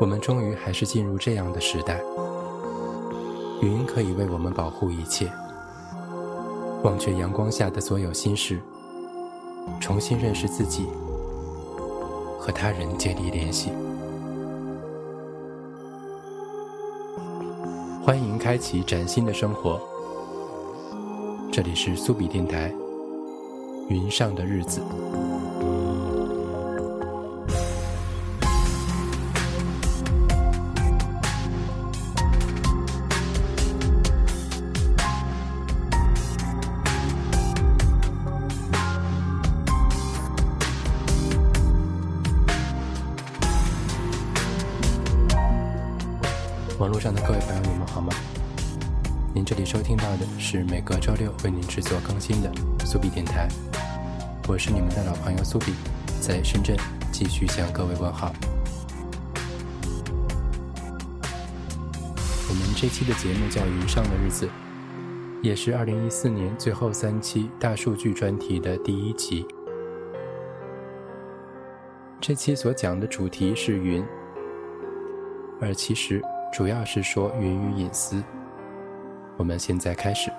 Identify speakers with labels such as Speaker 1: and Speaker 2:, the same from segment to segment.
Speaker 1: 我们终于还是进入这样的时代，云可以为我们保护一切。忘却阳光下的所有心事，重新认识自己，和他人建立联系。欢迎开启崭新的生活。这里是苏比电台，云上的日子。苏比，在深圳继续向各位问好。我们这期的节目叫《云上的日子》，也是二零一四年最后三期大数据专题的第一集。这期所讲的主题是云，而其实。主要是说源于隐私。我们现在开始。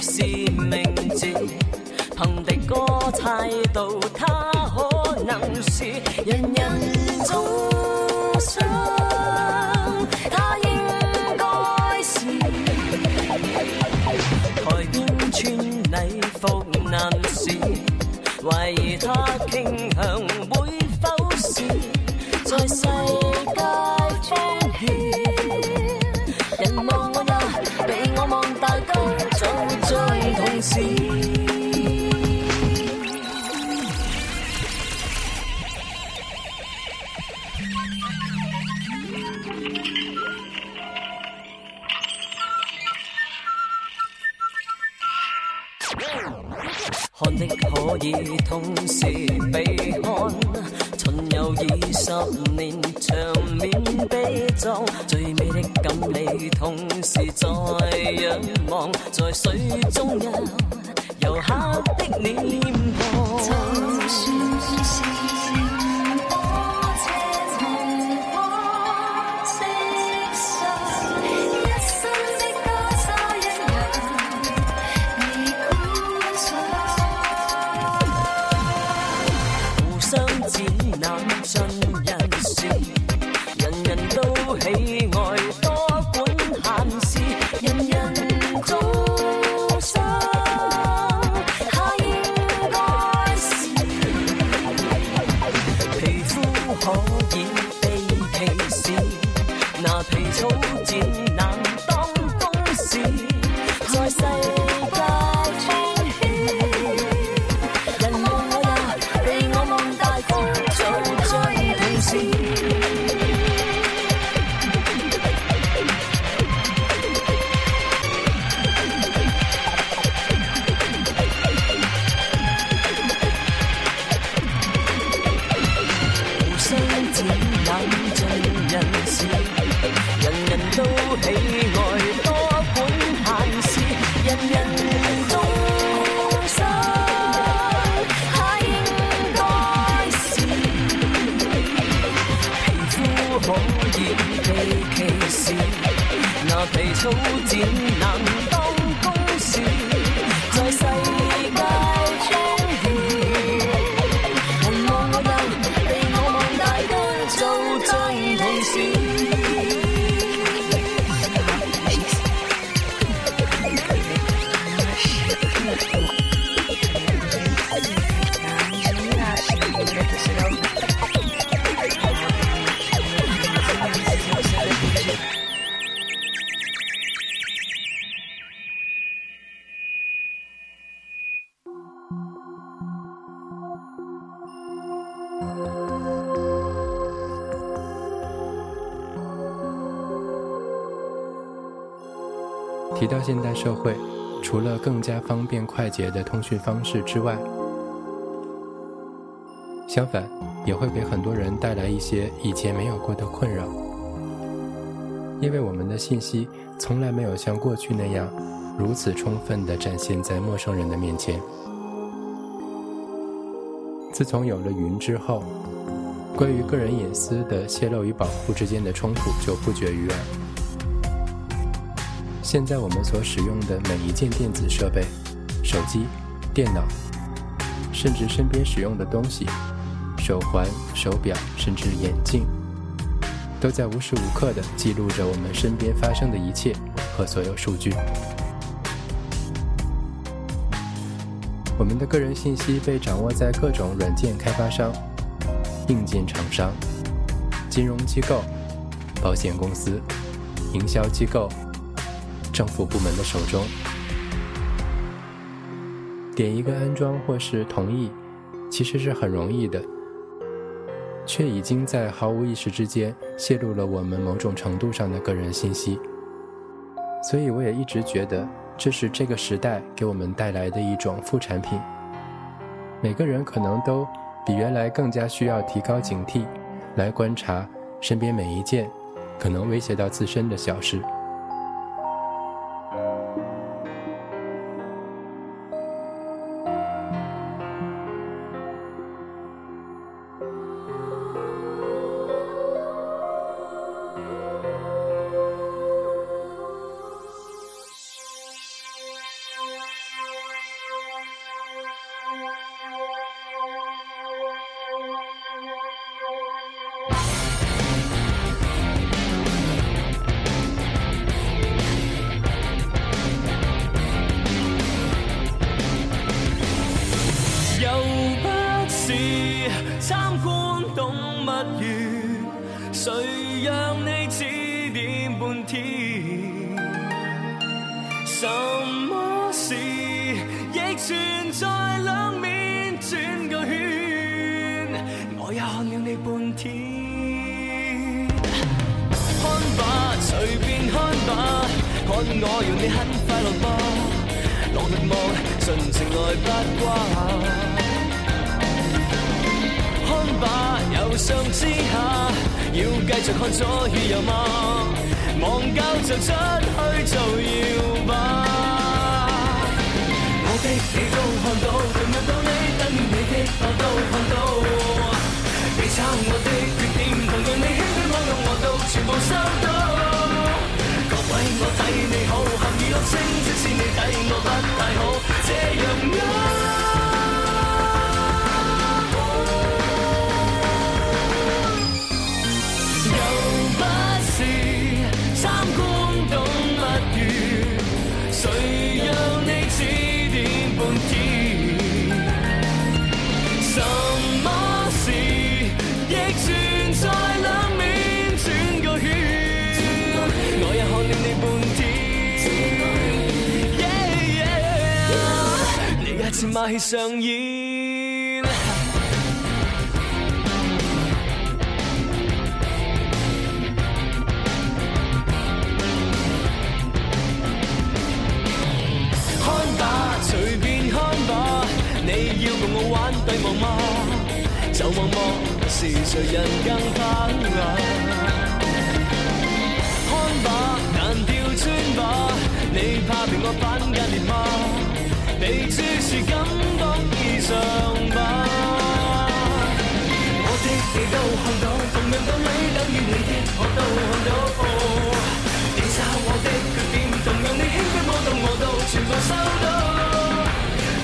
Speaker 2: 是名字凭敌歌猜到他同 on. 现
Speaker 1: 代社会，除了更加方便快捷的通讯方式之外，相反也会给很多人带来一些以前没有过的困扰，因为我们的信息从来没有像过去那样如此充分地展现在陌生人的面前。自从有了云之后，关于个人隐私的泄露与保护之间的冲突就不绝于耳。现在我们所使用的每一件电子设备，手机、电脑，甚至身边使用的东西，手环、手表，甚至眼镜，都在无时无刻地记录着我们身边发生的一切和所有数据。我们的个人信息被掌握在各种软件开发商、硬件厂商、金融机构、保险公司、营销机构。政府部门的手中，点一个安装或是同意，其实是很容易的，却已经在毫无意识之间泄露了我们某种程度上的个人信息。所以，我也一直觉得这是这个时代给我们带来的一种副产品。每个人可能都比原来更加需要提高警惕，来观察身边每一件可能威胁到自身的小事。
Speaker 2: 看吧，随便看吧，看我让你很快乐吧？落力望，尽情来八卦。看吧，由上之下，要继续看左与右吗？忘教就出去做摇吧。我的你都看到，同样道理，等于你的我都看到。我的缺点，同样你轻轻我用，我都全部收到。各位我睇你好，含娛樂性，即使你睇我不太好，这样你也似馬戲上演。看吧，隨便看吧，你要共我玩帝王嗎？就望望是誰人更怕啊！看吧，難調穿吧，你怕被我反間裂嗎？你只是感覺異常吧。我的你都看到，同样道理等于你的我都看到。你杀我的缺点，同样你輕轻摸到我都全部收到。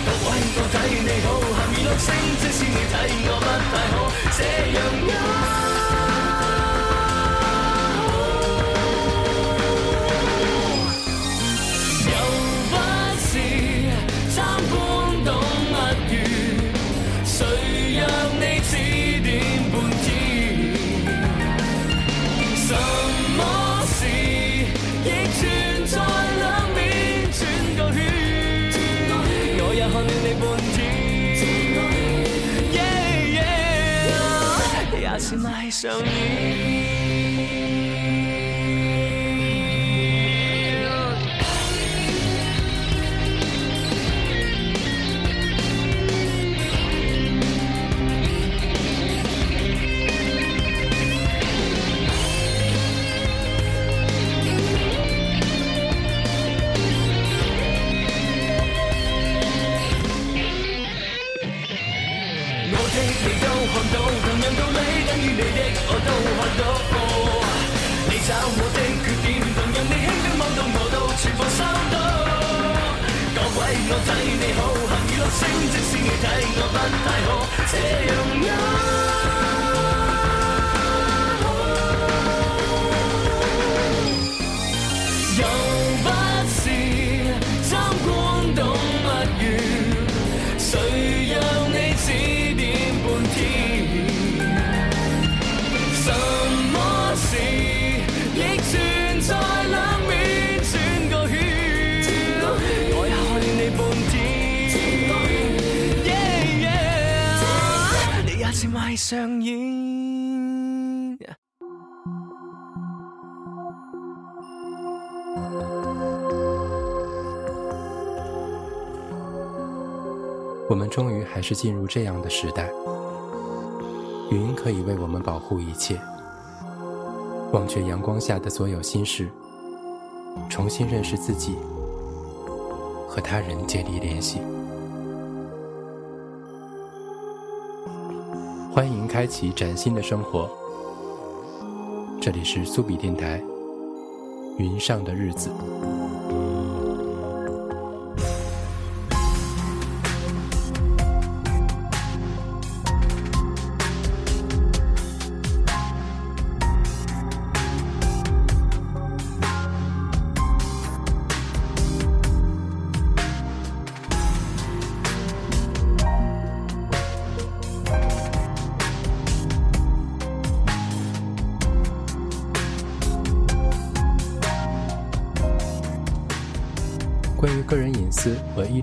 Speaker 2: 各位我睇你好，含娱乐性，即使你睇我不太好，这样。yeah，也是迷上你。我的你的我都看到。你找我的缺点，能让你輕輕望到我都全部收到。各位我睇你好，行如落星，即使你睇我不太好，這樣上演。
Speaker 1: 我们终于还是进入这样的时代，云可以为我们保护一切。忘却阳光下的所有心事，重新认识自己，和他人建立联系。欢迎开启崭新的生活。这里是苏比电台，云上的日子。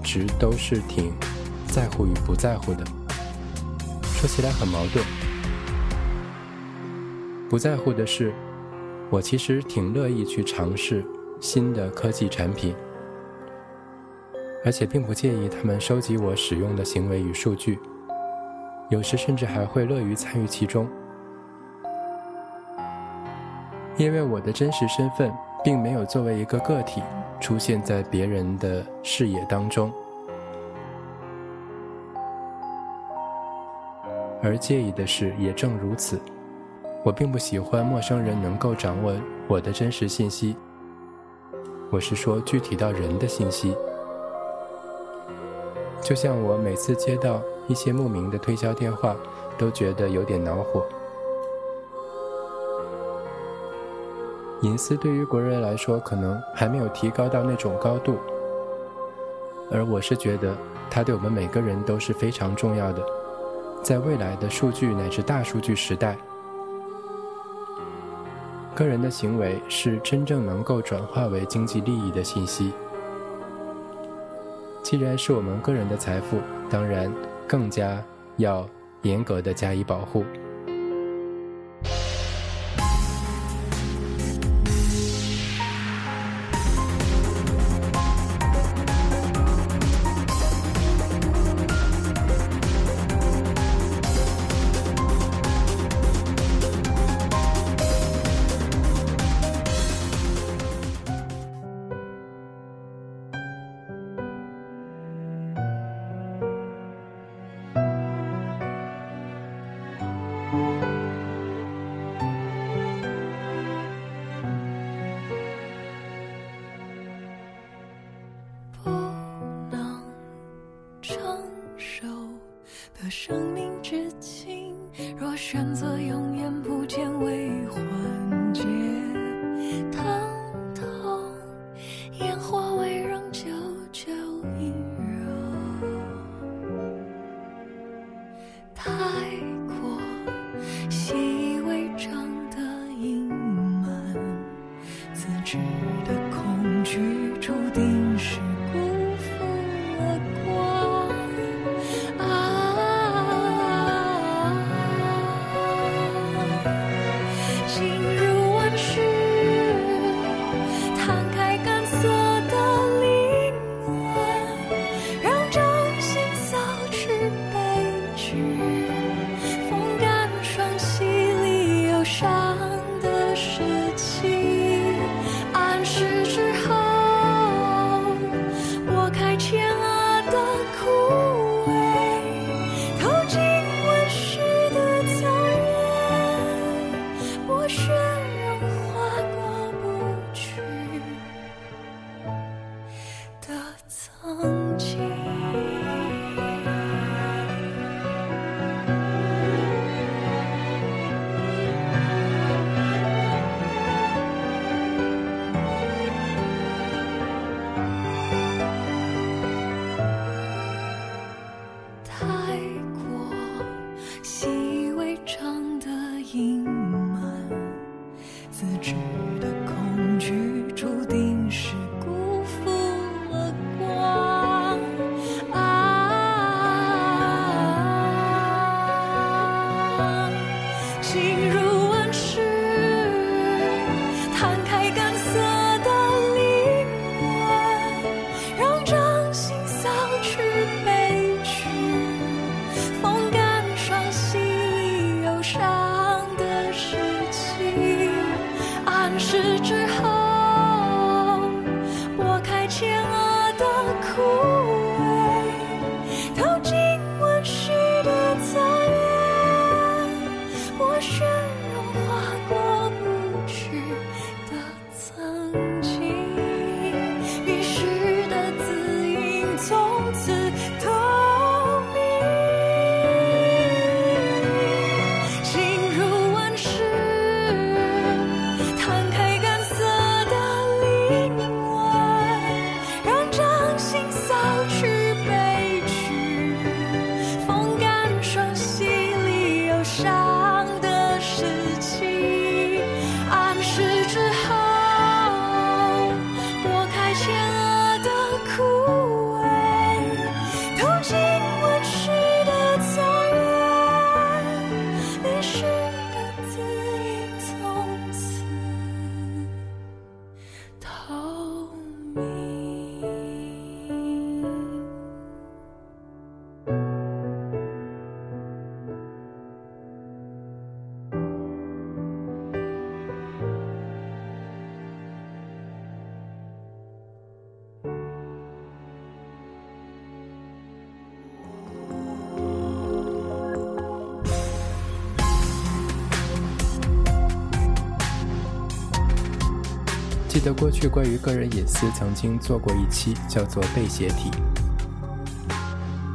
Speaker 1: 一直都是挺在乎与不在乎的。说起来很矛盾。不在乎的是，我其实挺乐意去尝试新的科技产品，而且并不介意他们收集我使用的行为与数据，有时甚至还会乐于参与其中。因为我的真实身份并没有作为一个个体出现在别人的视野当中，而介意的是，也正如此，我并不喜欢陌生人能够掌握我的真实信息。我是说具体到人的信息，就像我每次接到一些莫名的推销电话，都觉得有点恼火。隐私对于国人来说，可能还没有提高到那种高度，而我是觉得它对我们每个人都是非常重要的。在未来的数据乃至大数据时代，个人的行为是真正能够转化为经济利益的信息。既然是我们个人的财富，当然更加要严格的加以保护。
Speaker 3: 太
Speaker 1: 得过去关于个人隐私曾经做过一期，叫做“被写体”。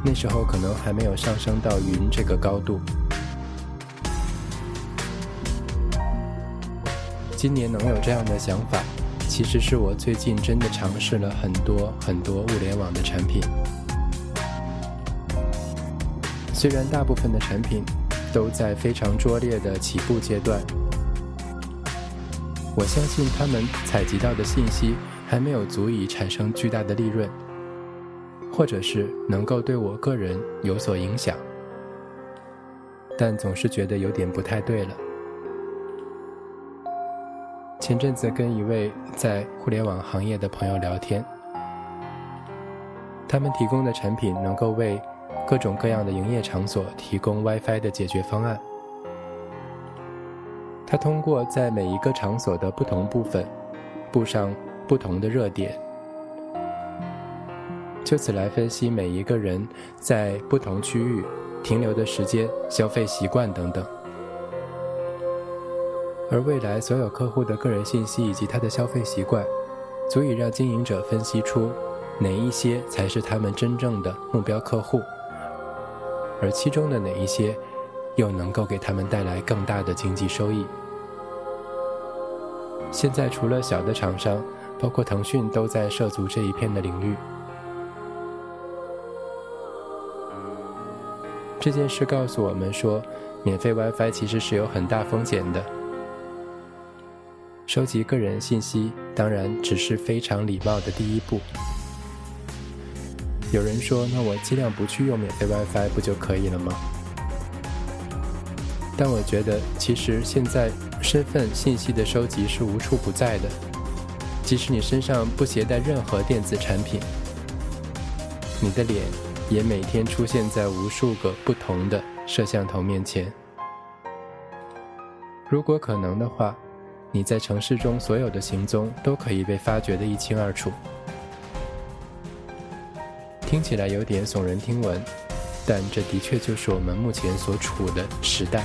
Speaker 1: 那时候可能还没有上升到云这个高度。今年能有这样的想法，其实是我最近真的尝试了很多很多物联网的产品。虽然大部分的产品都在非常拙劣的起步阶段，我相信他们采集到的信息还没有足以产生巨大的利润，或者是能够对我个人有所影响，但总是觉得有点不太对了。前阵子跟一位在互联网行业的朋友聊天，他们提供的产品能够为各种各样的营业场所提供 WiFi 的解决方案。它通过在每一个场所的不同部分布上不同的热点，就此来分析每一个人在不同区域停留的时间、消费习惯等等。而未来所有客户的个人信息以及他的消费习惯，足以让经营者分析出哪一些才是他们真正的目标客户，而其中的哪一些又能够给他们带来更大的经济收益。现在除了小的厂商，包括腾讯都在涉足这一片的领域。这件事告诉我们说，免费 WiFi 其实是有很大风险的。收集个人信息当然只是非常礼貌的第一步。有人说，那我尽量不去用免费 WiFi 不就可以了吗？但我觉得，其实现在身份信息的收集是无处不在的，即使你身上不携带任何电子产品，你的脸也每天出现在无数个不同的摄像头面前。如果可能的话，你在城市中所有的行踪都可以被发掘得一清二楚。听起来有点耸人听闻，但这的确就是我们目前所处的时代。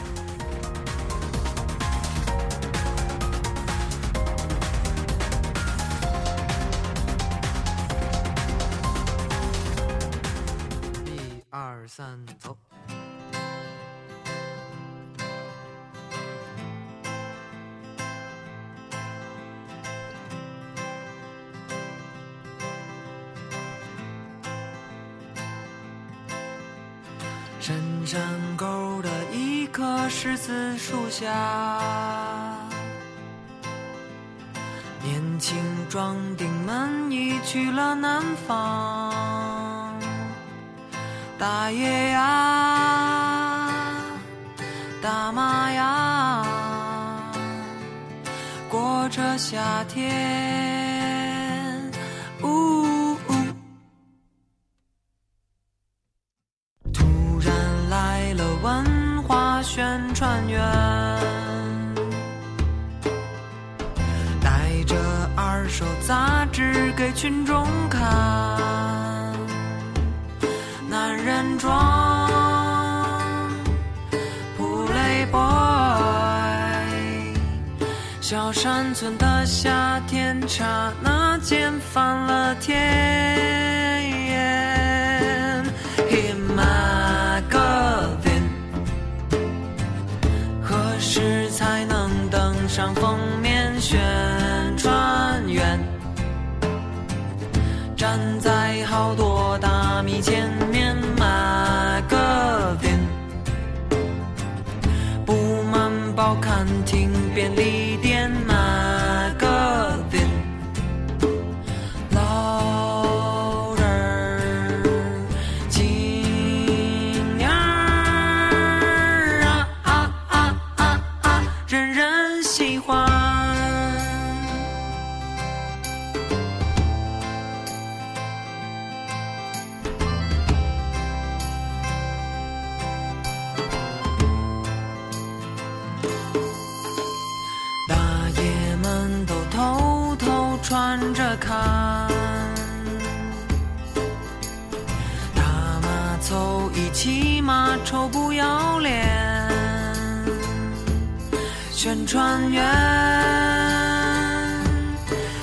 Speaker 4: 翻了天。In my garden，何时才能登上封面宣传员？站在好多大米前面买个饼，布满报刊亭便利宣传员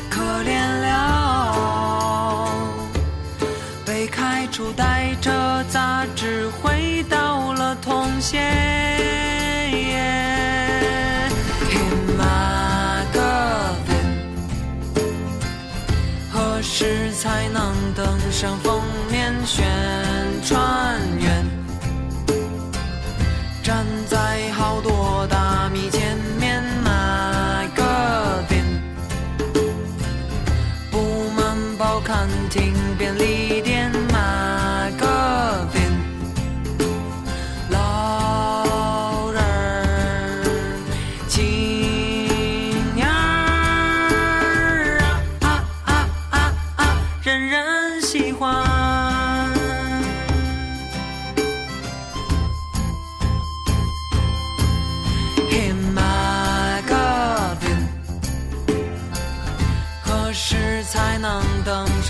Speaker 4: 可怜了，被开除带着杂志回到了通县。In my garden，何时才能登上封面宣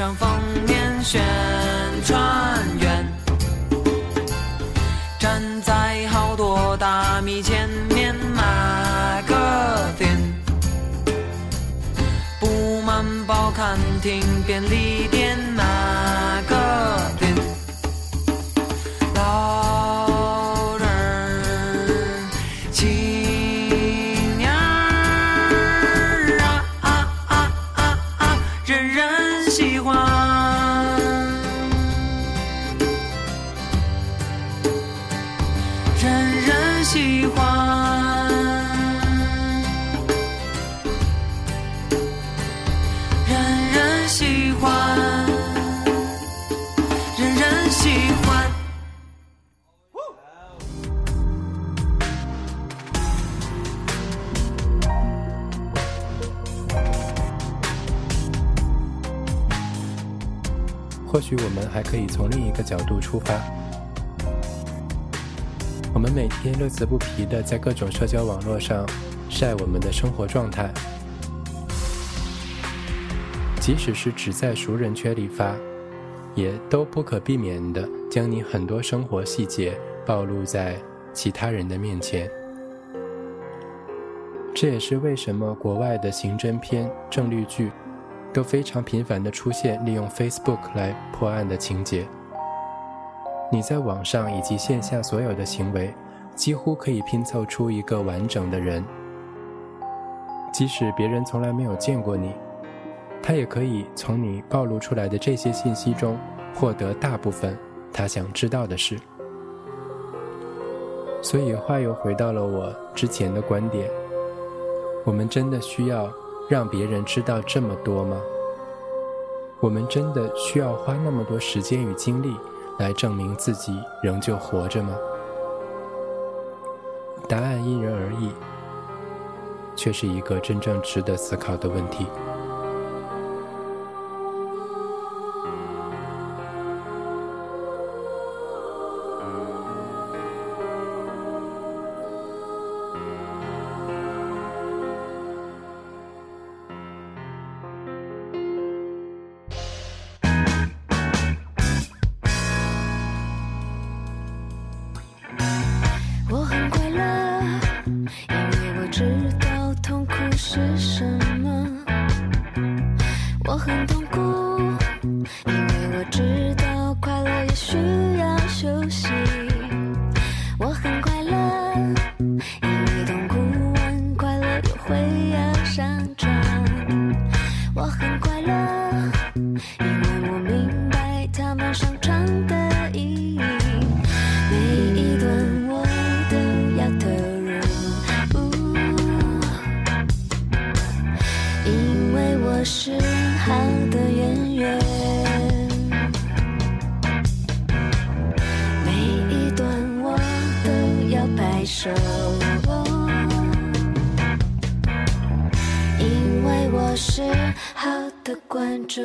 Speaker 4: 上封面宣传员？站在好多大米前面马个点，布满报刊亭便喜欢人人喜欢人人喜欢。或
Speaker 1: 许我们还可以从另一个角度出发每天乐此不疲的在各种社交网络上晒我们的生活状态，即使是只在熟人圈里发，也都不可避免地将你很多生活细节暴露在其他人的面前。这也是为什么国外的刑侦片、正律剧都非常频繁地出现利用 Facebook 来破案的情节。你在网上以及线下所有的行为，几乎可以拼凑出一个完整的人。即使别人从来没有见过你，他也可以从你暴露出来的这些信息中获得大部分他想知道的事。所以话又回到了我之前的观点。我们真的需要让别人知道这么多吗？我们真的需要花那么多时间与精力来证明自己仍旧活着吗？答案因人而异，却是一个真正值得思考的问题。
Speaker 5: 的观众。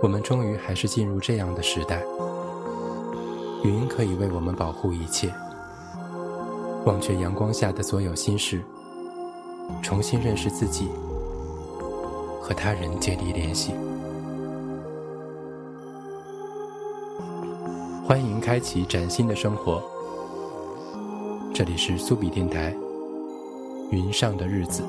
Speaker 1: 我们终于还是进入这样的时代，云可以为我们保护一切。忘却阳光下的所有心事，重新认识自己，和他人建立联系。欢迎开启崭新的生活。这里是苏比电台，云上的日子。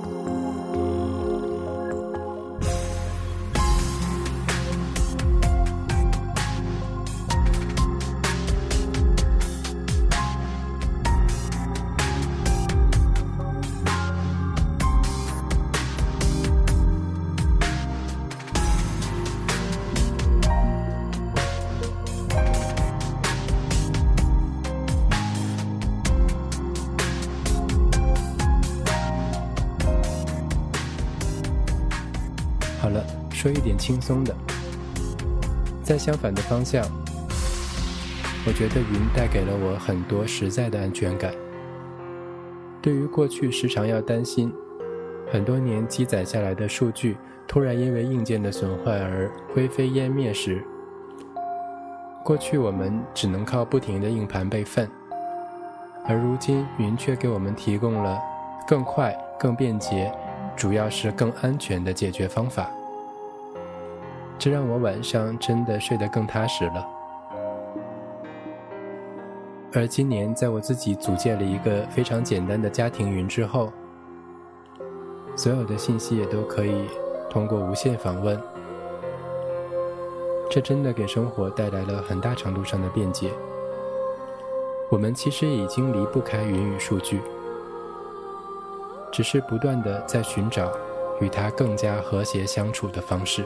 Speaker 1: 轻松的。在相反的方向，我觉得云带给了我很多实在的安全感。对于过去时常要担心很多年积攒下来的数据突然因为硬件的损坏而灰飞烟灭时，过去我们只能靠不停的硬盘备份，而如今云却给我们提供了更快、更便捷。主要是更安全的解决方法，这让我晚上真的睡得更踏实了。而今年，在我自己组建了一个非常简单的家庭云之后，所有的信息也都可以通过无线访问，这真的给生活带来了很大程度上的便捷。我们其实已经离不开云与数据。只是不断的在寻找与它更加和谐相处的方式。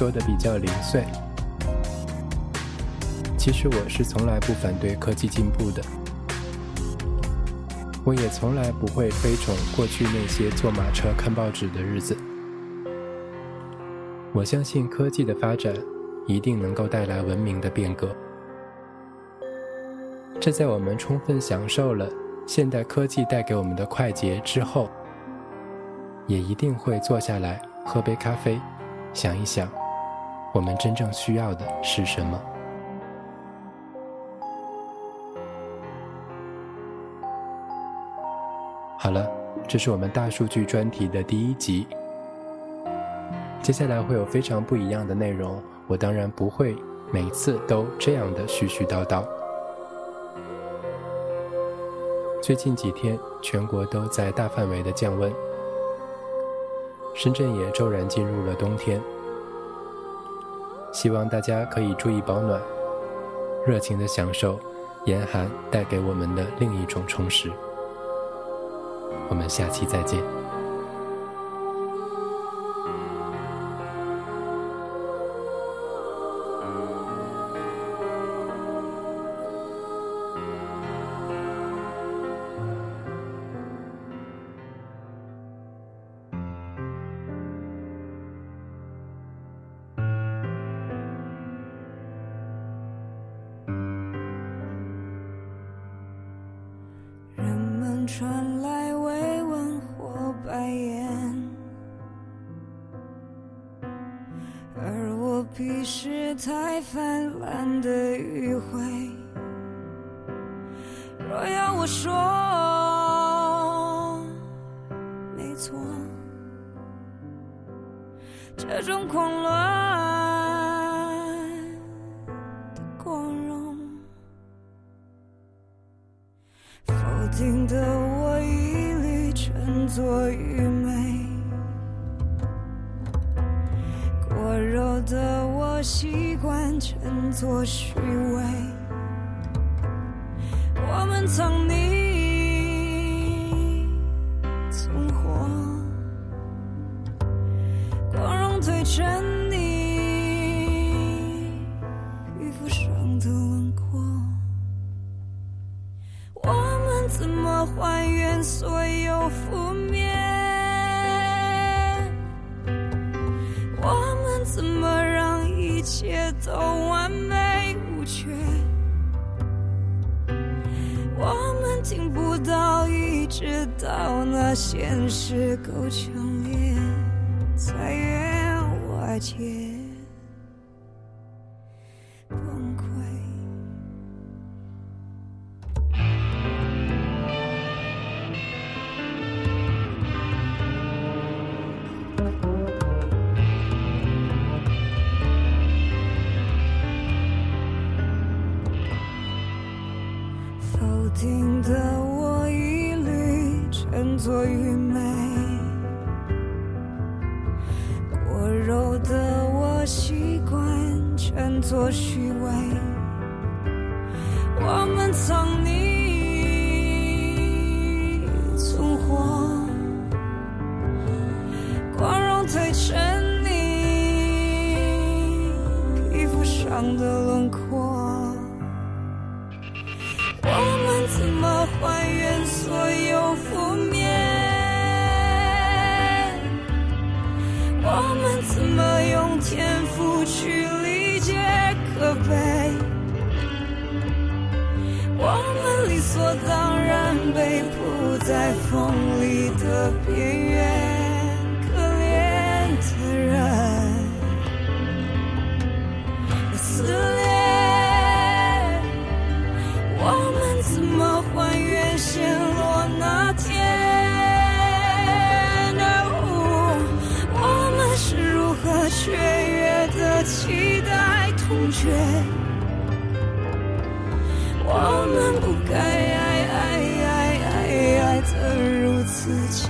Speaker 1: 说的比较零碎。其实我是从来不反对科技进步的，我也从来不会推崇过去那些坐马车看报纸的日子。我相信科技的发展一定能够带来文明的变革。这在我们充分享受了现代科技带给我们的快捷之后，也一定会坐下来喝杯咖啡，想一想，我们真正需要的是什么。好了，这是我们大数据专题的第一集。接下来会有非常不一样的内容，我当然不会每次都这样的絮絮叨叨。最近几天，全国都在大范围的降温，深圳也骤然进入了冬天。希望大家可以注意保暖，热情的享受严寒带给我们的另一种充实。我们下期再见。
Speaker 6: 否定的我一律称作愚昧，过热的我习惯称作虚伪。我们藏匿是够强烈，称作虚伪。我们藏匿存活，光荣褪成你皮肤上的轮廓。我们怎么还原所有负面？我们怎么用天赋去可悲？我们理所当然被铺在风里的边缘，我们不该爱爱爱爱爱得如此